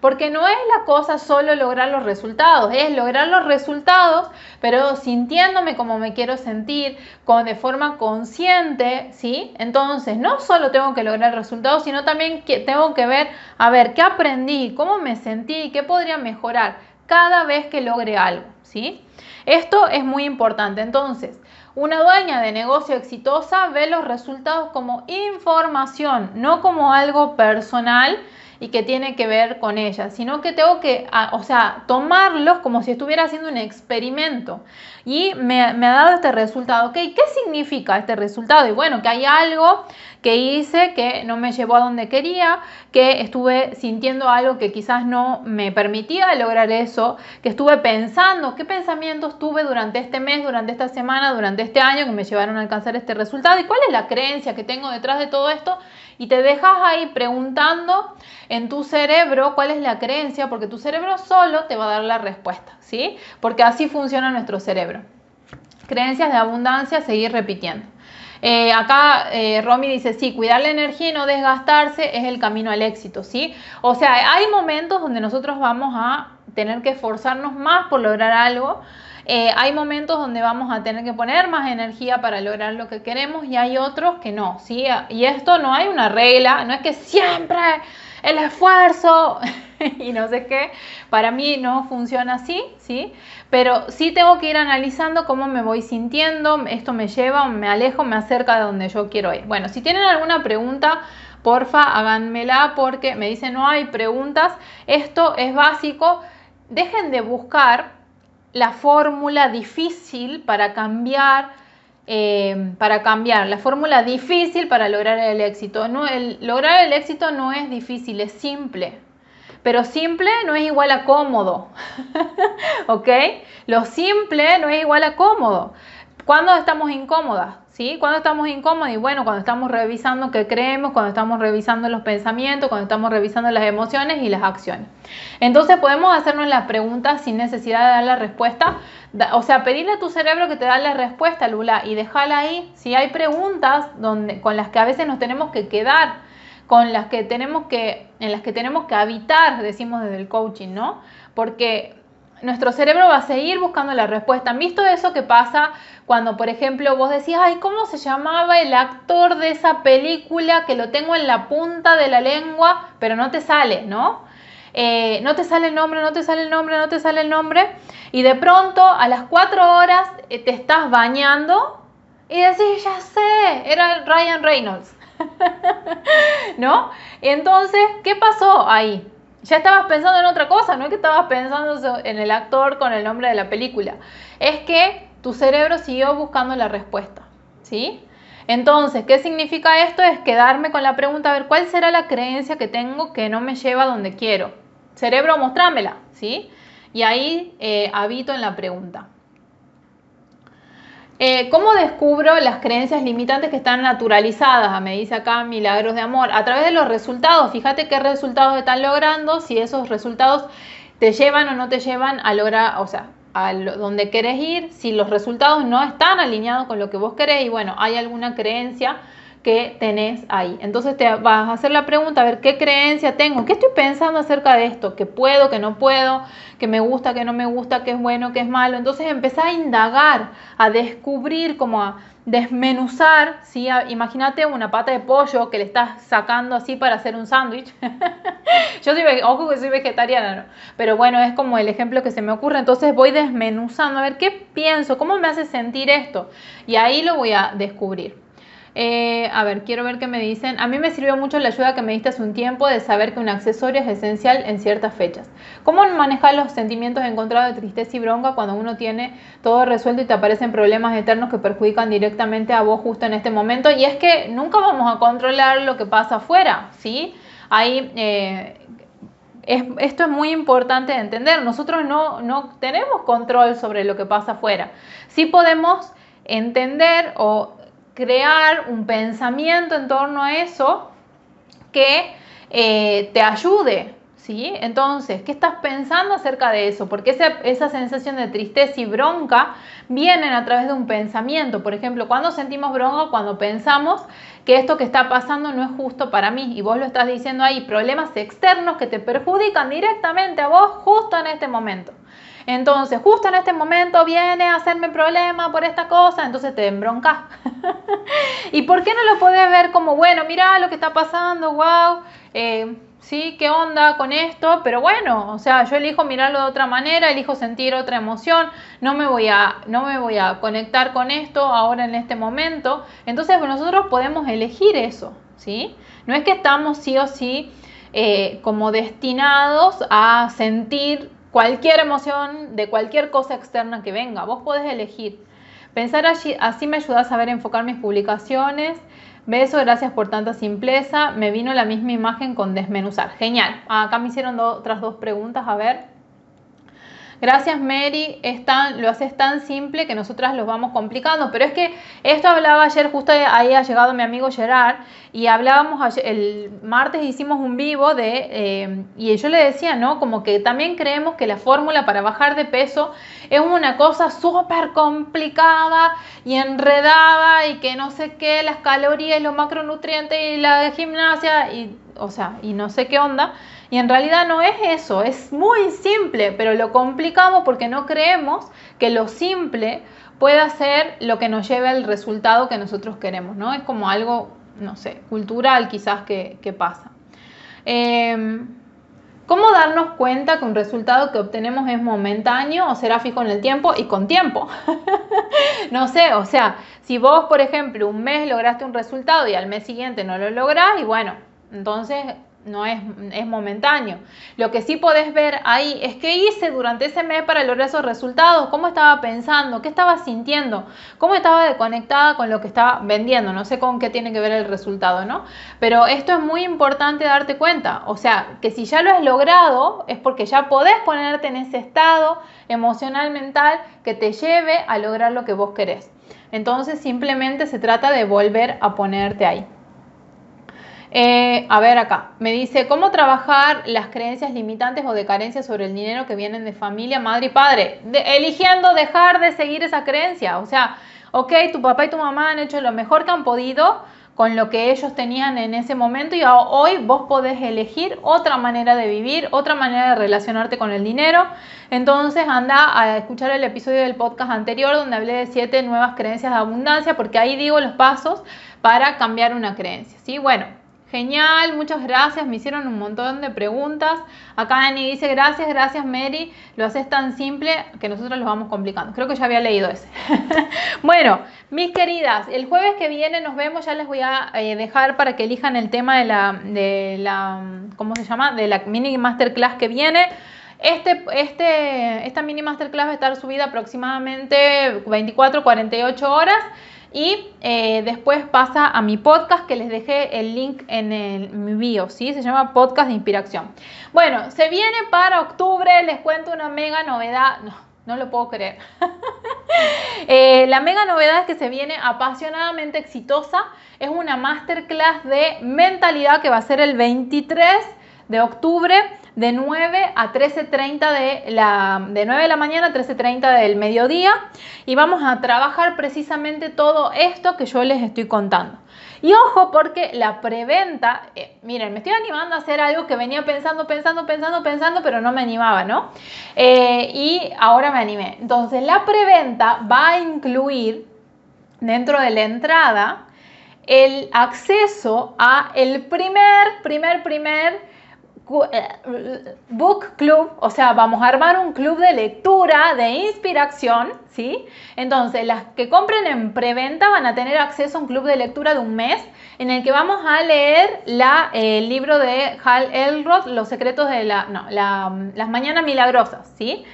Porque no es la cosa solo lograr los resultados, es lograr los resultados, pero sintiéndome como me quiero sentir, con, de forma consciente, ¿sí? Entonces, no solo tengo que lograr resultados, sino también que tengo que ver, a ver, ¿qué aprendí? ¿Cómo me sentí? ¿Qué podría mejorar? cada vez que logre algo, ¿sí? Esto es muy importante. Entonces, una dueña de negocio exitosa ve los resultados como información, no como algo personal y que tiene que ver con ella, sino que tengo que, o sea, tomarlos como si estuviera haciendo un experimento. Y me, me ha dado este resultado. ¿Qué significa este resultado? Y bueno, que hay algo que hice que no me llevó a donde quería, que estuve sintiendo algo que quizás no me permitía lograr eso, que estuve pensando qué pensamientos tuve durante este mes, durante esta semana, durante este año que me llevaron a alcanzar este resultado y cuál es la creencia que tengo detrás de todo esto y te dejas ahí preguntando en tu cerebro cuál es la creencia, porque tu cerebro solo te va a dar la respuesta, ¿sí? Porque así funciona nuestro cerebro. Creencias de abundancia, seguir repitiendo. Eh, acá eh, Romy dice, sí, cuidar la energía y no desgastarse es el camino al éxito, ¿sí? O sea, hay momentos donde nosotros vamos a tener que esforzarnos más por lograr algo. Eh, hay momentos donde vamos a tener que poner más energía para lograr lo que queremos y hay otros que no, ¿sí? Y esto no hay una regla, no es que siempre el esfuerzo y no sé qué, para mí no funciona así, ¿sí? Pero sí tengo que ir analizando cómo me voy sintiendo, esto me lleva, me alejo, me acerca de donde yo quiero ir. Bueno, si tienen alguna pregunta, porfa, háganmela porque me dicen no hay preguntas, esto es básico, dejen de buscar la fórmula difícil para cambiar, eh, para cambiar, la fórmula difícil para lograr el éxito. No, lograr el éxito no es difícil, es simple. Pero simple no es igual a cómodo. ¿Ok? Lo simple no es igual a cómodo. ¿Cuándo estamos incómodas? ¿Sí? Cuando estamos incómodos y bueno, cuando estamos revisando qué creemos, cuando estamos revisando los pensamientos, cuando estamos revisando las emociones y las acciones. Entonces podemos hacernos las preguntas sin necesidad de dar la respuesta. O sea, pedirle a tu cerebro que te da la respuesta, Lula, y dejarla ahí. Si hay preguntas donde, con las que a veces nos tenemos que quedar, con las que tenemos que, en las que tenemos que habitar, decimos desde el coaching, ¿no? Porque nuestro cerebro va a seguir buscando la respuesta. ¿Han visto eso que pasa cuando, por ejemplo, vos decís, ay, ¿cómo se llamaba el actor de esa película que lo tengo en la punta de la lengua, pero no te sale, ¿no? Eh, no te sale el nombre, no te sale el nombre, no te sale el nombre. Y de pronto, a las cuatro horas, eh, te estás bañando y decís, ya sé, era Ryan Reynolds. ¿No? Entonces, ¿qué pasó ahí? Ya estabas pensando en otra cosa, no es que estabas pensando en el actor con el nombre de la película, es que tu cerebro siguió buscando la respuesta, ¿sí? Entonces, ¿qué significa esto? Es quedarme con la pregunta, a ver, ¿cuál será la creencia que tengo que no me lleva a donde quiero? Cerebro, mostrámela, ¿sí? Y ahí eh, habito en la pregunta. Eh, ¿Cómo descubro las creencias limitantes que están naturalizadas? Me dice acá Milagros de Amor. A través de los resultados. Fíjate qué resultados están logrando, si esos resultados te llevan o no te llevan a lograr, o sea, a donde querés ir, si los resultados no están alineados con lo que vos querés y bueno, hay alguna creencia que tenés ahí. Entonces te vas a hacer la pregunta, a ver, ¿qué creencia tengo? ¿Qué estoy pensando acerca de esto? ¿Que puedo, que no puedo? ¿Que me gusta, que no me gusta? ¿Que es bueno, que es malo? Entonces empezá a indagar, a descubrir, como a desmenuzar, ¿sí? Imagínate una pata de pollo que le estás sacando así para hacer un sándwich. Yo soy, ojo que soy vegetariana, ¿no? pero bueno, es como el ejemplo que se me ocurre. Entonces voy desmenuzando, a ver qué pienso, cómo me hace sentir esto. Y ahí lo voy a descubrir. Eh, a ver, quiero ver qué me dicen. A mí me sirvió mucho la ayuda que me diste hace un tiempo de saber que un accesorio es esencial en ciertas fechas. ¿Cómo manejar los sentimientos encontrados de tristeza y bronca cuando uno tiene todo resuelto y te aparecen problemas eternos que perjudican directamente a vos justo en este momento? Y es que nunca vamos a controlar lo que pasa afuera, ¿sí? Ahí... Eh, esto es muy importante de entender. Nosotros no, no tenemos control sobre lo que pasa afuera. Sí podemos entender o crear un pensamiento en torno a eso que eh, te ayude, ¿sí? Entonces, ¿qué estás pensando acerca de eso? Porque esa, esa sensación de tristeza y bronca vienen a través de un pensamiento. Por ejemplo, cuando sentimos bronca, cuando pensamos que esto que está pasando no es justo para mí y vos lo estás diciendo ahí, problemas externos que te perjudican directamente a vos justo en este momento. Entonces, justo en este momento viene a hacerme problema por esta cosa, entonces te embroncas. ¿Y por qué no lo puedes ver como, bueno, mira lo que está pasando, wow, eh, sí, qué onda con esto? Pero bueno, o sea, yo elijo mirarlo de otra manera, elijo sentir otra emoción, no me voy a, no me voy a conectar con esto ahora en este momento. Entonces, nosotros podemos elegir eso, ¿sí? No es que estamos sí o sí eh, como destinados a sentir cualquier emoción de cualquier cosa externa que venga. Vos podés elegir. Pensar allí, así me ayuda a saber enfocar mis publicaciones. Beso, gracias por tanta simpleza. Me vino la misma imagen con desmenuzar. Genial. Acá me hicieron otras dos preguntas. A ver. Gracias Mary, lo haces tan simple que nosotras lo vamos complicando, pero es que esto hablaba ayer, justo ahí ha llegado mi amigo Gerard y hablábamos el martes hicimos un vivo de, eh, y yo le decía, ¿no? Como que también creemos que la fórmula para bajar de peso es una cosa súper complicada y enredada y que no sé qué, las calorías, los macronutrientes y la gimnasia y o sea, y no sé qué onda. Y en realidad no es eso, es muy simple, pero lo complicamos porque no creemos que lo simple pueda ser lo que nos lleve al resultado que nosotros queremos, ¿no? Es como algo, no sé, cultural quizás que, pasa. Em, ¿Cómo darnos cuenta que un resultado que obtenemos es momentáneo o será fijo en el tiempo y con tiempo? no sé, o sea, si vos, por ejemplo, un mes lograste un resultado y al mes siguiente no lo lográs, y bueno, entonces no es, es, momentáneo. Lo que sí podés ver ahí es qué hice durante ese mes para lograr esos resultados, cómo estaba pensando, qué estaba sintiendo, cómo estaba desconectada con lo que estaba vendiendo. No sé con qué tiene que ver el resultado, ¿no? Pero esto es muy importante darte cuenta. O sea, que si ya lo has logrado es porque ya podés ponerte en ese estado emocional, mental que te lleve a lograr lo que vos querés. Entonces simplemente se trata de volver a ponerte ahí. Eh, a ver acá, me dice, ¿cómo trabajar las creencias limitantes o de carencia sobre el dinero que vienen de familia, madre y padre? eligiendo dejar de seguir esa creencia. O sea, ok, tu papá y tu mamá han hecho lo mejor que han podido con lo que ellos tenían en ese momento y hoy vos podés elegir otra manera de vivir, otra manera de relacionarte con el dinero. Entonces anda a escuchar el episodio del podcast anterior donde hablé de siete nuevas creencias de abundancia porque ahí digo los pasos para cambiar una creencia. ¿sí? Bueno, Genial, muchas gracias, me hicieron un montón de preguntas. Acá Annie dice, gracias, gracias Mary, lo haces tan simple que nosotros lo vamos complicando. Creo que ya había leído ese. bueno, mis queridas, el jueves que viene nos vemos, ya les voy a eh, dejar para que elijan el tema de la, de la, ¿cómo se llama? De la mini masterclass que viene. Este, este, esta mini masterclass va a estar subida aproximadamente 24-48 horas y eh, después pasa a mi podcast que les dejé el link en, el, mi bio, ¿sí? Se llama Podcast de Inspiración. Bueno, se viene para octubre, les cuento una mega novedad. No, no lo puedo creer. Eh, la mega novedad es que se viene apasionadamente exitosa. Es una masterclass de mentalidad que va a ser el 23 de octubre de 9 a 13.30 de la, de 9 de la mañana a 13.30 del mediodía y vamos a trabajar precisamente todo esto que yo les estoy contando. Y ojo porque la preventa, eh, miren, me estoy animando a hacer algo que venía pensando, pensando, pensando, pensando, pero no me animaba, ¿no? Eh, y ahora me animé. Entonces la preventa va a incluir dentro de la entrada el acceso a el primer, primer, primer book club, o sea, vamos a armar un club de lectura, de inspiración, ¿sí? Entonces, las que compren en preventa van a tener acceso a un club de lectura de un mes en el que vamos a leer la, el libro de Hal Elrod, Los secretos de la, no, las mañanas milagrosas, ¿sí?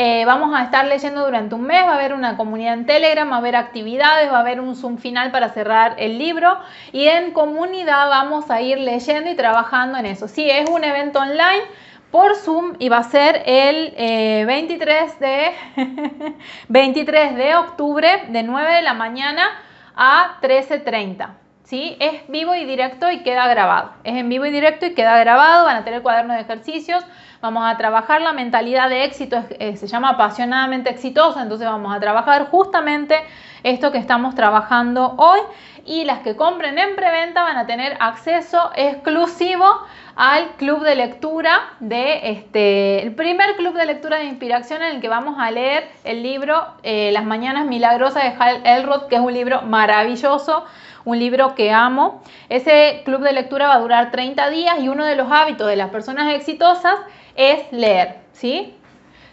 Eh, vamos a estar leyendo durante un mes, va a haber una comunidad en Telegram, va a haber actividades, va a haber un Zoom final para cerrar el libro y en comunidad vamos a ir leyendo y trabajando en eso. Sí, es un evento online por Zoom y va a ser el 23, eh, de 23 de octubre de 9 de la mañana a 13.30. ¿Sí? Es vivo y directo y queda grabado. Es en vivo y directo y queda grabado. Van a tener cuadernos de ejercicios vamos a trabajar la mentalidad de éxito, eh, se llama apasionadamente exitosa, entonces vamos a trabajar justamente esto que estamos trabajando hoy y las que compren en preventa van a tener acceso exclusivo al club de lectura de este, el primer club de lectura de inspiración en el que vamos a leer el libro eh, Las Mañanas Milagrosas de Hal Elrod, que es un libro maravilloso, un libro que amo. Ese club de lectura va a durar 30 días y uno de los hábitos de las personas exitosas es leer, ¿sí?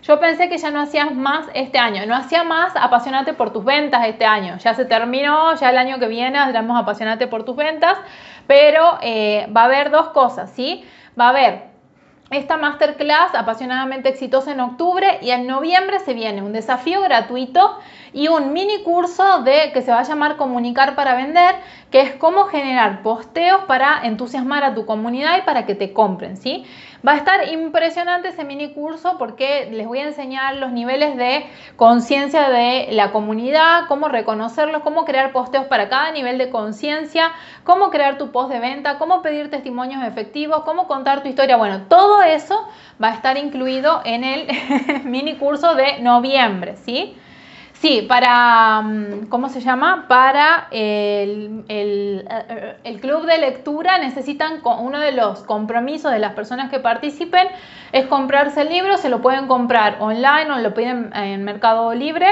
Yo pensé que ya no hacías más este año, no hacía más apasionate por tus ventas este año. Ya se terminó, ya el año que viene haremos apasionate por tus ventas, pero eh, va a haber dos cosas, ¿sí? Va a haber esta masterclass apasionadamente exitosa en octubre y en noviembre se viene un desafío gratuito y un mini curso de que se va a llamar Comunicar para Vender, que es cómo generar posteos para entusiasmar a tu comunidad y para que te compren, ¿sí? Va a estar impresionante ese mini curso porque les voy a enseñar los niveles de conciencia de la comunidad, cómo reconocerlos, cómo crear posteos para cada nivel de conciencia, cómo crear tu post de venta, cómo pedir testimonios efectivos, cómo contar tu historia. Bueno, todo eso va a estar incluido en el mini curso de noviembre, ¿sí? Sí, para, mm, ¿cómo se llama? Para el, el, club de lectura necesitan, uno de los compromisos de las personas que participen es comprarse el libro, se lo pueden comprar online o lo piden en Mercado Libre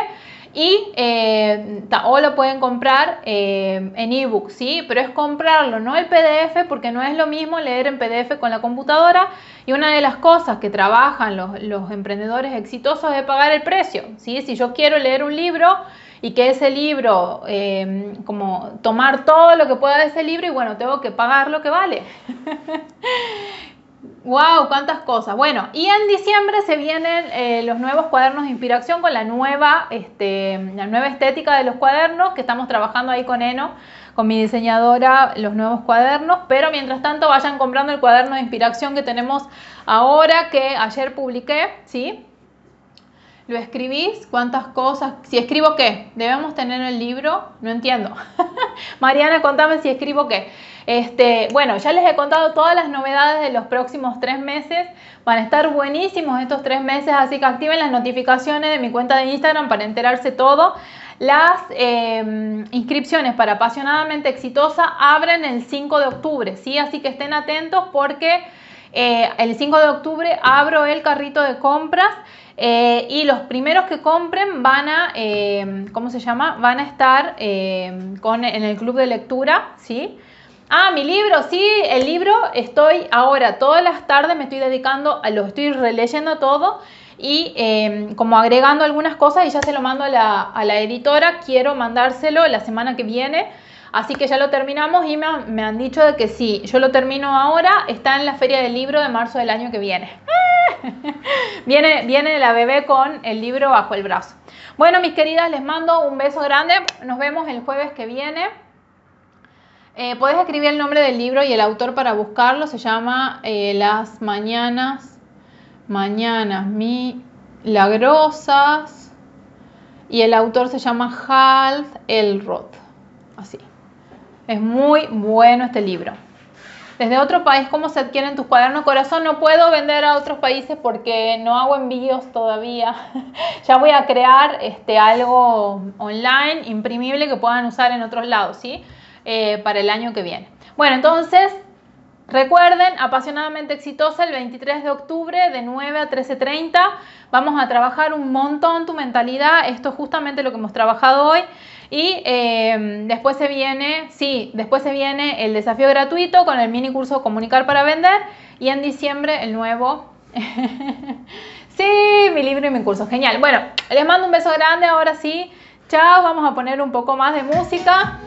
y eh, o lo pueden comprar eh, en ebook, ¿sí? Pero es comprarlo, no el PDF, porque no es lo mismo leer en PDF con la computadora. Y una de las cosas que trabajan los, emprendedores exitosos es pagar el precio, ¿sí? Si yo quiero leer un libro y que ese libro, eh, como tomar todo lo que pueda de ese libro y bueno, tengo que pagar lo que vale. ¡Wow! ¡Cuántas cosas! Bueno, y en diciembre se vienen eh, los nuevos cuadernos de inspiración con la nueva, este, la nueva estética de los cuadernos que estamos trabajando ahí con Eno, con mi diseñadora, los nuevos cuadernos. Pero mientras tanto, vayan comprando el cuaderno de inspiración que tenemos ahora, que ayer publiqué, ¿sí? ¿Lo escribís? ¿Cuántas cosas? Si escribo qué? ¿Debemos tener el libro? No entiendo. Mariana, contame si escribo qué. Este, bueno, ya les he contado todas las novedades de los próximos tres meses. Van a estar buenísimos estos tres meses, así que activen las notificaciones de mi cuenta de Instagram para enterarse todo. Las em, inscripciones para Apasionadamente Exitosa abren el 5 de octubre, ¿sí? Así que estén atentos porque eh, el 5 de octubre abro el carrito de compras eh, y los primeros que compren van a, eh, ¿cómo se llama? Van a estar eh, con, en el club de lectura, ¿sí? Ah, mi libro, sí, el libro estoy ahora, todas las tardes me estoy dedicando, lo estoy releyendo todo y como agregando algunas cosas y ya se lo mando a la, a la, editora, quiero mandárselo la semana que viene, así que ya lo terminamos y me, han dicho de que sí, yo lo termino ahora, está en la feria del libro de marzo del año que viene. viene, la bebé con el libro bajo el brazo. Bueno, mis queridas, les mando un beso grande. Nos vemos el jueves que viene. Eh, Puedes escribir el nombre del libro y el autor para buscarlo. Se llama eh, Las Mañanas, Mañanas Milagrosas. Y el autor se llama Hal Elrod. Así. Es muy bueno este libro desde otro país, ¿cómo se adquieren tus cuadernos corazón? No puedo vender a otros países porque no hago envíos todavía. ya voy a crear este, algo online, imprimible, que puedan usar en otros lados, ¿sí? Eh, para el año que viene. Bueno, entonces, recuerden, apasionadamente exitosa, el 23 de octubre de 9 a 13.30. Vamos a trabajar un montón tu mentalidad. Esto es justamente lo que hemos trabajado hoy. Y em, después se viene, sí, después se viene el desafío gratuito con el mini curso Comunicar para Vender y en diciembre el nuevo. sí, mi libro y mi curso. Genial. Bueno, les mando un beso grande. Ahora sí, chao. Vamos a poner un poco más de música.